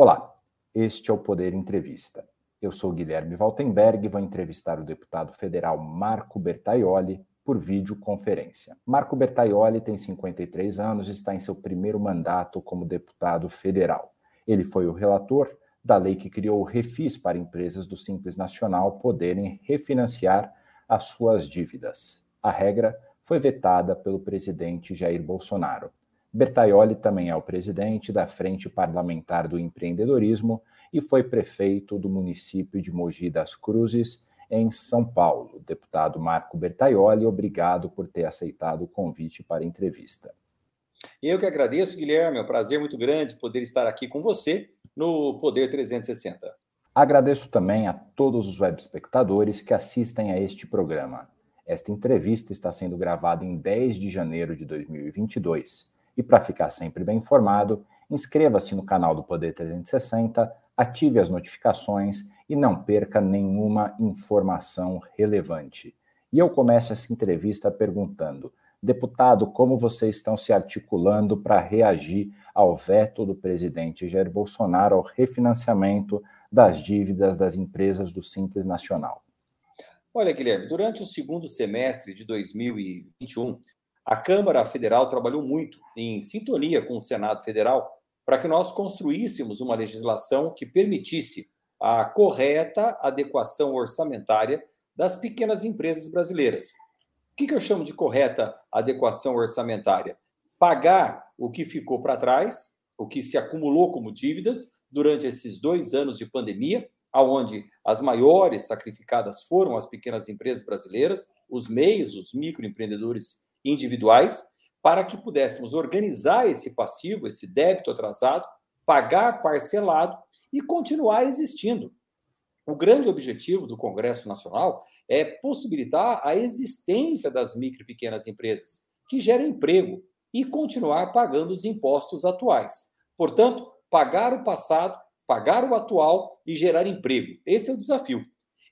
Olá, este é o Poder Entrevista. Eu sou Guilherme Valtenberg e vou entrevistar o deputado federal Marco Bertaioli por videoconferência. Marco Bertaioli tem 53 anos e está em seu primeiro mandato como deputado federal. Ele foi o relator da lei que criou o refis para empresas do Simples Nacional poderem refinanciar as suas dívidas. A regra foi vetada pelo presidente Jair Bolsonaro. Bertaioli também é o presidente da Frente Parlamentar do Empreendedorismo e foi prefeito do município de Mogi das Cruzes, em São Paulo. Deputado Marco Bertaioli, obrigado por ter aceitado o convite para a entrevista. Eu que agradeço, Guilherme. É um prazer muito grande poder estar aqui com você no Poder 360. Agradeço também a todos os web espectadores que assistem a este programa. Esta entrevista está sendo gravada em 10 de janeiro de 2022 e para ficar sempre bem informado, inscreva-se no canal do Poder 360, ative as notificações e não perca nenhuma informação relevante. E eu começo essa entrevista perguntando: deputado, como vocês estão se articulando para reagir ao veto do presidente Jair Bolsonaro ao refinanciamento das dívidas das empresas do Simples Nacional? Olha, Guilherme, durante o segundo semestre de 2021, a Câmara Federal trabalhou muito em sintonia com o Senado Federal para que nós construíssemos uma legislação que permitisse a correta adequação orçamentária das pequenas empresas brasileiras. O que, eu chamo de correta adequação orçamentária? Pagar o que ficou para trás, o que se acumulou como dívidas durante esses dois anos de pandemia, aonde as maiores sacrificadas foram as pequenas empresas brasileiras, os meios, os microempreendedores individuais para que pudéssemos organizar esse passivo, esse débito atrasado, pagar parcelado e continuar existindo. O grande objetivo do Congresso Nacional é possibilitar a existência das micro e pequenas empresas, que geram emprego, e continuar pagando os impostos atuais. Portanto, pagar o passado, pagar o atual e gerar emprego. Esse é o desafio.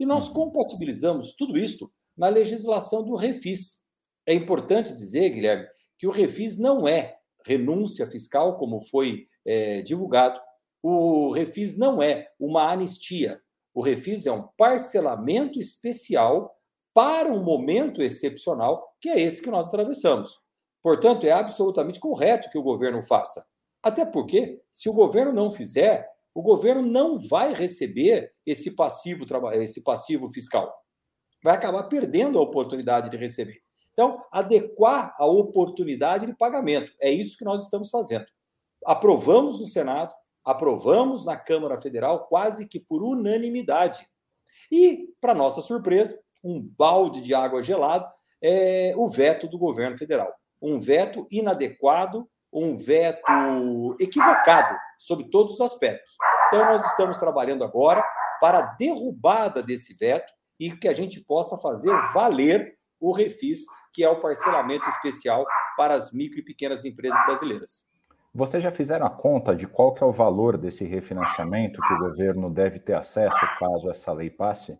E nós uhum. compatibilizamos tudo isto na legislação do Refis, é importante dizer, Guilherme, que o refis não é renúncia fiscal, como foi é, divulgado. O refis não é uma anistia. O refis é um parcelamento especial para um momento excepcional, que é esse que nós atravessamos. Portanto, é absolutamente correto que o governo faça. Até porque, se o governo não fizer, o governo não vai receber esse passivo, esse passivo fiscal. Vai acabar perdendo a oportunidade de receber. Então, adequar a oportunidade de pagamento. É isso que nós estamos fazendo. Aprovamos no Senado, aprovamos na Câmara Federal, quase que por unanimidade. E, para nossa surpresa, um balde de água gelada é o veto do governo federal. Um veto inadequado, um veto equivocado sobre todos os aspectos. Então, nós estamos trabalhando agora para a derrubada desse veto e que a gente possa fazer valer o refis que é o parcelamento especial para as micro e pequenas empresas brasileiras. Vocês já fizeram a conta de qual que é o valor desse refinanciamento que o governo deve ter acesso caso essa lei passe?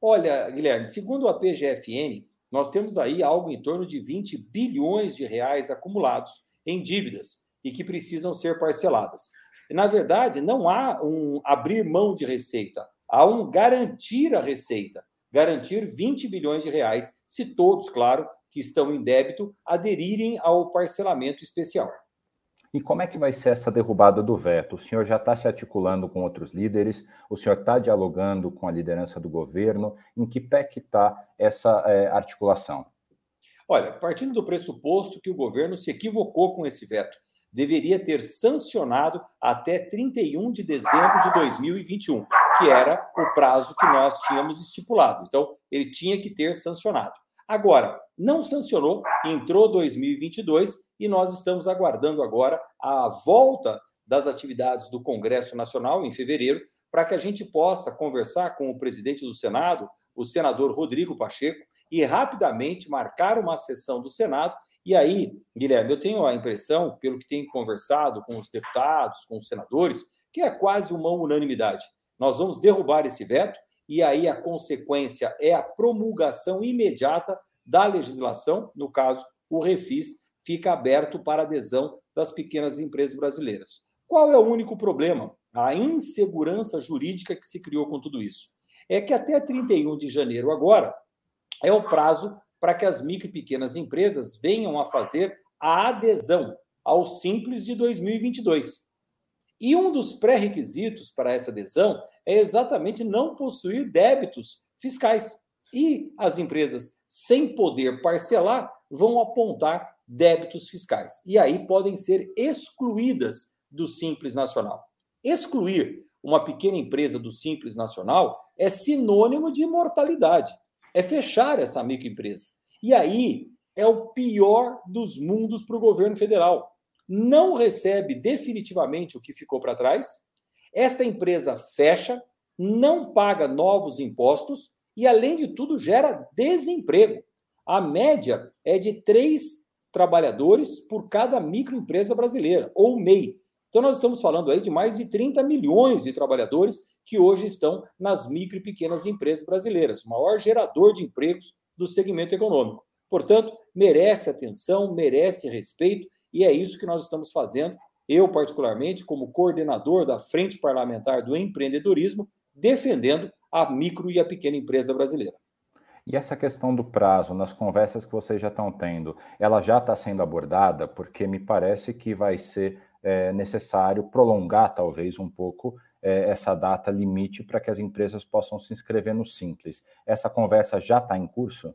Olha, Guilherme, segundo a PGFN, nós temos aí algo em torno de 20 bilhões de reais acumulados em dívidas e que precisam ser parceladas. Na verdade, não há um abrir mão de receita, há um garantir a receita garantir 20 bilhões de reais, se todos, claro, que estão em débito, aderirem ao parcelamento especial. E como é que vai ser essa derrubada do veto? O senhor já está se articulando com outros líderes? O senhor está dialogando com a liderança do governo? Em que pé que está essa é, articulação? Olha, partindo do pressuposto que o governo se equivocou com esse veto, deveria ter sancionado até 31 de dezembro de 2021, que era o prazo que nós tínhamos estipulado. Então, ele tinha que ter sancionado. Agora, não sancionou, entrou 2022 e nós estamos aguardando agora a volta das atividades do Congresso Nacional em fevereiro, para que a gente possa conversar com o presidente do Senado, o senador Rodrigo Pacheco, e rapidamente marcar uma sessão do Senado e aí, Guilherme, eu tenho a impressão, pelo que tenho conversado com os deputados, com os senadores, que é quase uma unanimidade. Nós vamos derrubar esse veto e aí a consequência é a promulgação imediata da legislação, no caso, o refis fica aberto para adesão das pequenas empresas brasileiras. Qual é o único problema? A insegurança jurídica que se criou com tudo isso. É que até 31 de janeiro agora é o prazo para que as micro e pequenas empresas venham a fazer a adesão ao Simples de 2022. E um dos pré-requisitos para essa adesão é exatamente não possuir débitos fiscais. E as empresas sem poder parcelar vão apontar débitos fiscais. E aí podem ser excluídas do Simples Nacional. Excluir uma pequena empresa do Simples Nacional é sinônimo de imortalidade. É fechar essa microempresa. E aí é o pior dos mundos para o governo federal. Não recebe definitivamente o que ficou para trás. Esta empresa fecha, não paga novos impostos e, além de tudo, gera desemprego. A média é de três trabalhadores por cada microempresa brasileira, ou MEI. Então, nós estamos falando aí de mais de 30 milhões de trabalhadores que hoje estão nas micro e pequenas empresas brasileiras, o maior gerador de empregos do segmento econômico. Portanto, merece atenção, merece respeito, e é isso que nós estamos fazendo. Eu, particularmente, como coordenador da Frente Parlamentar do Empreendedorismo, defendendo a micro e a pequena empresa brasileira. E essa questão do prazo, nas conversas que vocês já estão tendo, ela já está sendo abordada? Porque me parece que vai ser é, necessário prolongar, talvez, um pouco é, essa data limite para que as empresas possam se inscrever no Simples. Essa conversa já está em curso?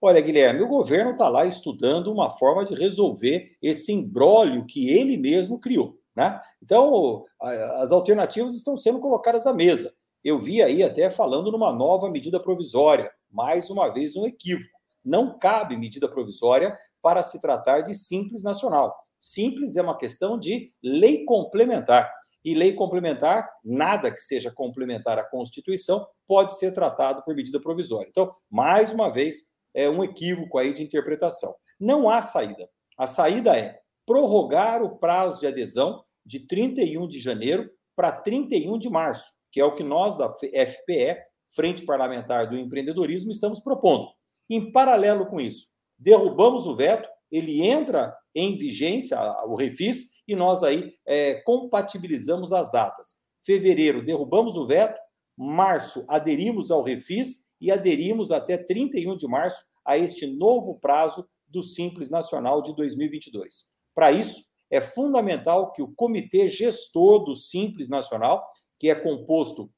Olha, Guilherme, o governo está lá estudando uma forma de resolver esse imbróglio que ele mesmo criou. Né? Então, as alternativas estão sendo colocadas à mesa. Eu vi aí até falando numa nova medida provisória, mais uma vez um equívoco. Não cabe medida provisória para se tratar de simples nacional. Simples é uma questão de lei complementar. E lei complementar, nada que seja complementar à Constituição, pode ser tratado por medida provisória. Então, mais uma vez, é um equívoco aí de interpretação. Não há saída. A saída é prorrogar o prazo de adesão de 31 de janeiro para 31 de março, que é o que nós da FPE, Frente Parlamentar do Empreendedorismo, estamos propondo. Em paralelo com isso, derrubamos o veto, ele entra em vigência, o refis, e nós aí é, compatibilizamos as datas. Fevereiro, derrubamos o veto, março, aderimos ao refis e aderimos até 31 de março a este novo prazo do Simples Nacional de 2022. Para isso, é fundamental que o comitê gestor do Simples Nacional, que é composto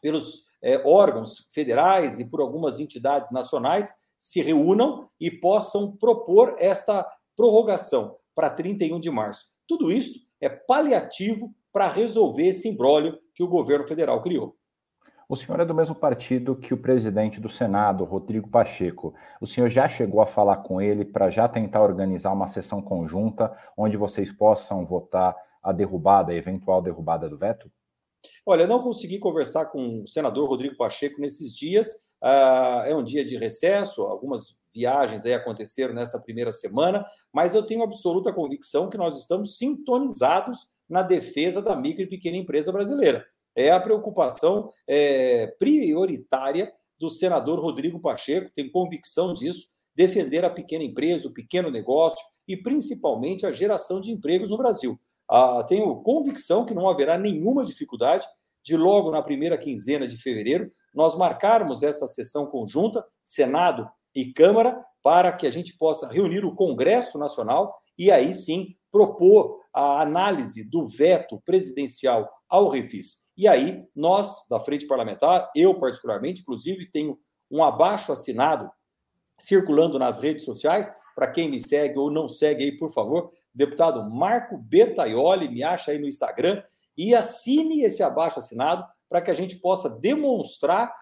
pelos é, órgãos federais e por algumas entidades nacionais, se reúnam e possam propor esta prorrogação para 31 de março. Tudo isso é paliativo para resolver esse imbróglio que o governo federal criou. O senhor é do mesmo partido que o presidente do Senado, Rodrigo Pacheco. O senhor já chegou a falar com ele para já tentar organizar uma sessão conjunta onde vocês possam votar a derrubada, a eventual derrubada do veto? Olha, eu não consegui conversar com o senador Rodrigo Pacheco nesses dias. Uh, é um dia de recesso, algumas viagens aí aconteceram nessa primeira semana, mas eu tenho absoluta convicção que nós estamos sintonizados na defesa da micro e pequena empresa brasileira é a preocupação é, prioritária do senador Rodrigo Pacheco, tem convicção disso, defender a pequena empresa, o pequeno negócio e principalmente a geração de empregos no Brasil. Ah, tenho convicção que não haverá nenhuma dificuldade de logo na primeira quinzena de fevereiro nós marcarmos essa sessão conjunta, Senado e Câmara, para que a gente possa reunir o Congresso Nacional e aí sim propor a análise do veto presidencial ao refis. E aí, nós, da Frente Parlamentar, eu particularmente, inclusive, tenho um abaixo assinado circulando nas redes sociais. Para quem me segue ou não segue aí, por favor, deputado Marco Bertaioli, me acha aí no Instagram e assine esse abaixo assinado para que a gente possa demonstrar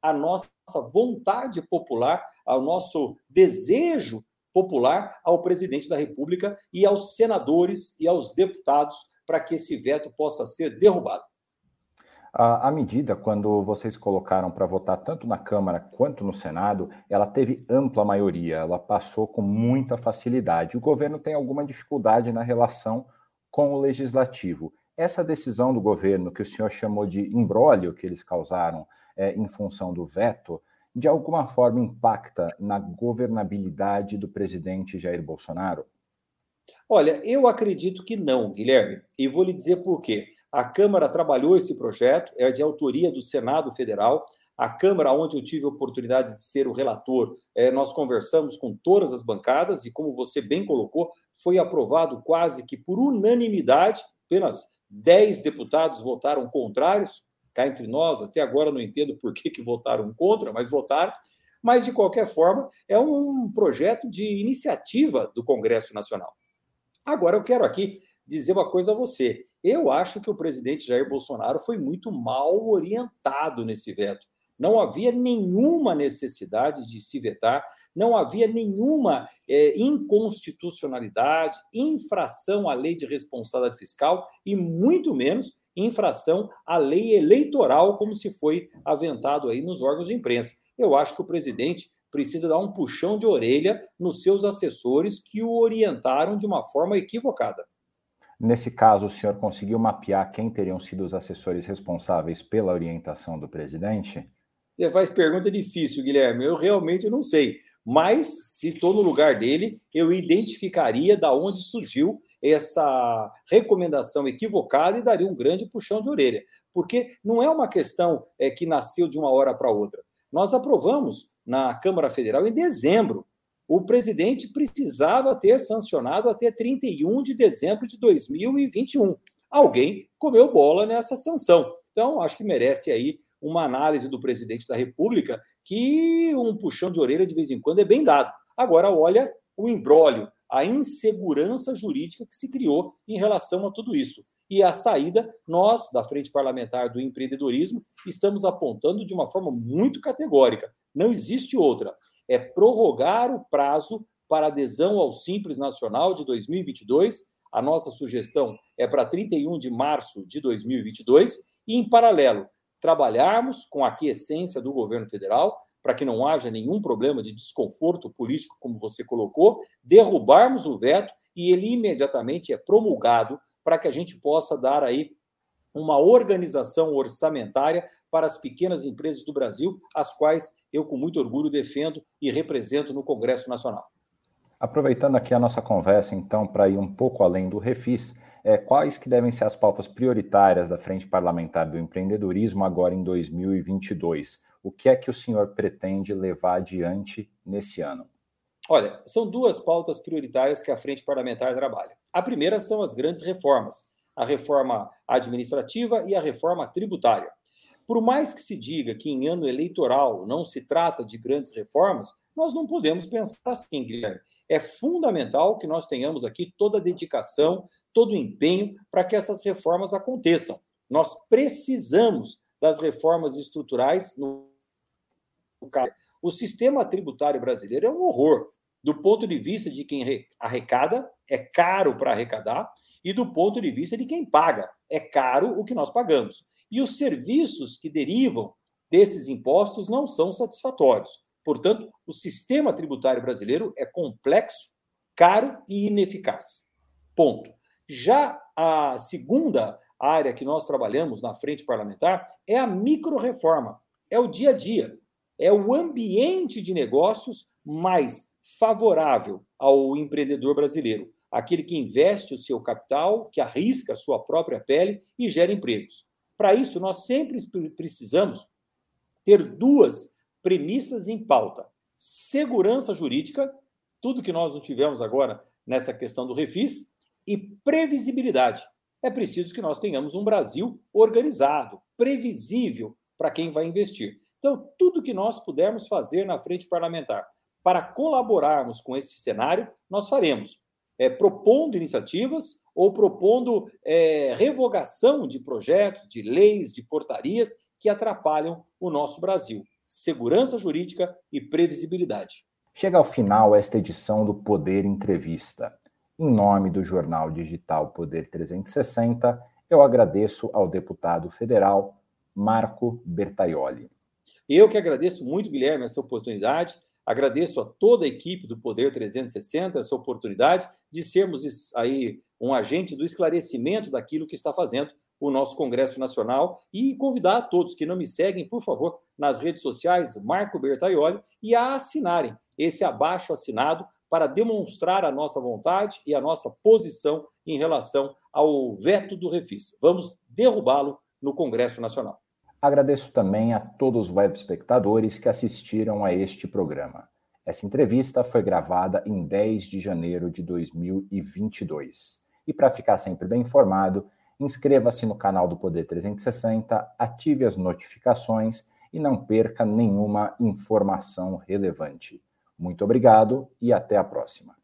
a nossa vontade popular, ao nosso desejo popular ao presidente da República e aos senadores e aos deputados para que esse veto possa ser derrubado. A, medida, quando vocês colocaram para votar tanto na Câmara quanto no Senado, ela teve ampla maioria, ela passou com muita facilidade. O governo tem alguma dificuldade na relação com o legislativo. Essa decisão do governo, que o senhor chamou de embrólio que eles causaram é, em função do veto, de alguma forma impacta na governabilidade do presidente Jair Bolsonaro? Olha, eu acredito que não, Guilherme, e vou lhe dizer por quê. A Câmara trabalhou esse projeto, é de autoria do Senado Federal. A Câmara, onde eu tive a oportunidade de ser o relator, é, nós conversamos com todas as bancadas e, como você bem colocou, foi aprovado quase que por unanimidade, apenas 10 deputados votaram contrários, cá entre nós, até agora não entendo por que, que votaram contra, mas votaram. Mas, de qualquer forma, é um projeto de iniciativa do Congresso Nacional. Agora, eu quero aqui dizer uma coisa a você. Eu acho que o presidente Jair Bolsonaro foi muito mal orientado nesse veto. Não havia nenhuma necessidade de se vetar, não havia nenhuma é, inconstitucionalidade, infração à lei de responsabilidade fiscal e muito menos infração à lei eleitoral, como se foi aventado aí nos órgãos de imprensa. Eu acho que o presidente precisa dar um puxão de orelha nos seus assessores que o orientaram de uma forma equivocada. Nesse caso, o senhor conseguiu mapear quem teriam sido os assessores responsáveis pela orientação do presidente? Você faz pergunta difícil, Guilherme. Eu realmente não sei. Mas, se estou no lugar dele, eu identificaria da onde surgiu essa recomendação equivocada e daria um grande puxão de orelha. Porque não é uma questão é, que nasceu de uma hora para outra. Nós aprovamos na Câmara Federal em dezembro. O presidente precisava ter sancionado até 31 de dezembro de 2021. Alguém comeu bola nessa sanção. Então, acho que merece aí uma análise do presidente da República que um puxão de orelha de vez em quando é bem dado. Agora, olha o embrólio, a insegurança jurídica que se criou em relação a tudo isso. E a saída, nós, da Frente Parlamentar do Empreendedorismo, estamos apontando de uma forma muito categórica. Não existe outra. É prorrogar o prazo para adesão ao Simples Nacional de 2022. A nossa sugestão é para 31 de março de 2022. E, em paralelo, trabalharmos com a aquiescência do governo federal, para que não haja nenhum problema de desconforto político, como você colocou, derrubarmos o veto e ele imediatamente é promulgado para que a gente possa dar aí uma organização orçamentária para as pequenas empresas do Brasil, as quais eu com muito orgulho defendo e represento no Congresso Nacional. Aproveitando aqui a nossa conversa, então, para ir um pouco além do refis, é, quais que devem ser as pautas prioritárias da Frente Parlamentar do Empreendedorismo agora em 2022? O que é que o senhor pretende levar adiante nesse ano? Olha, são duas pautas prioritárias que a Frente Parlamentar trabalha. A primeira são as grandes reformas, a reforma administrativa e a reforma tributária. Por mais que se diga que em ano eleitoral não se trata de grandes reformas, nós não podemos pensar assim, Guilherme. É fundamental que nós tenhamos aqui toda a dedicação, todo o empenho para que essas reformas aconteçam. Nós precisamos das reformas estruturais no o sistema tributário brasileiro é um horror. Do ponto de vista de quem arrecada, é caro para arrecadar, e do ponto de vista de quem paga, é caro o que nós pagamos. E os serviços que derivam desses impostos não são satisfatórios. Portanto, o sistema tributário brasileiro é complexo, caro e ineficaz. Ponto. Já a segunda área que nós trabalhamos na frente parlamentar é a microreforma, é o dia a dia, é o ambiente de negócios mais favorável ao empreendedor brasileiro, aquele que investe o seu capital, que arrisca a sua própria pele e gera empregos. Para isso, nós sempre precisamos ter duas premissas em pauta: segurança jurídica, tudo que nós não tivemos agora nessa questão do refis, e previsibilidade. É preciso que nós tenhamos um Brasil organizado, previsível para quem vai investir. Então, tudo que nós pudermos fazer na frente parlamentar para colaborarmos com esse cenário, nós faremos, é, propondo iniciativas ou propondo é, revogação de projetos, de leis, de portarias que atrapalham o nosso Brasil. Segurança jurídica e previsibilidade. Chega ao final esta edição do Poder Entrevista. Em nome do jornal digital Poder 360, eu agradeço ao deputado federal Marco Bertaioli. Eu que agradeço muito, Guilherme, essa oportunidade. Agradeço a toda a equipe do Poder 360 essa oportunidade de sermos aí um agente do esclarecimento daquilo que está fazendo o nosso Congresso Nacional e convidar a todos que não me seguem, por favor, nas redes sociais, Marco Bertaioli, e a assinarem esse abaixo assinado para demonstrar a nossa vontade e a nossa posição em relação ao veto do Refis. Vamos derrubá-lo no Congresso Nacional. Agradeço também a todos os web espectadores que assistiram a este programa. Essa entrevista foi gravada em 10 de janeiro de 2022. E para ficar sempre bem informado, inscreva-se no canal do Poder 360, ative as notificações e não perca nenhuma informação relevante. Muito obrigado e até a próxima.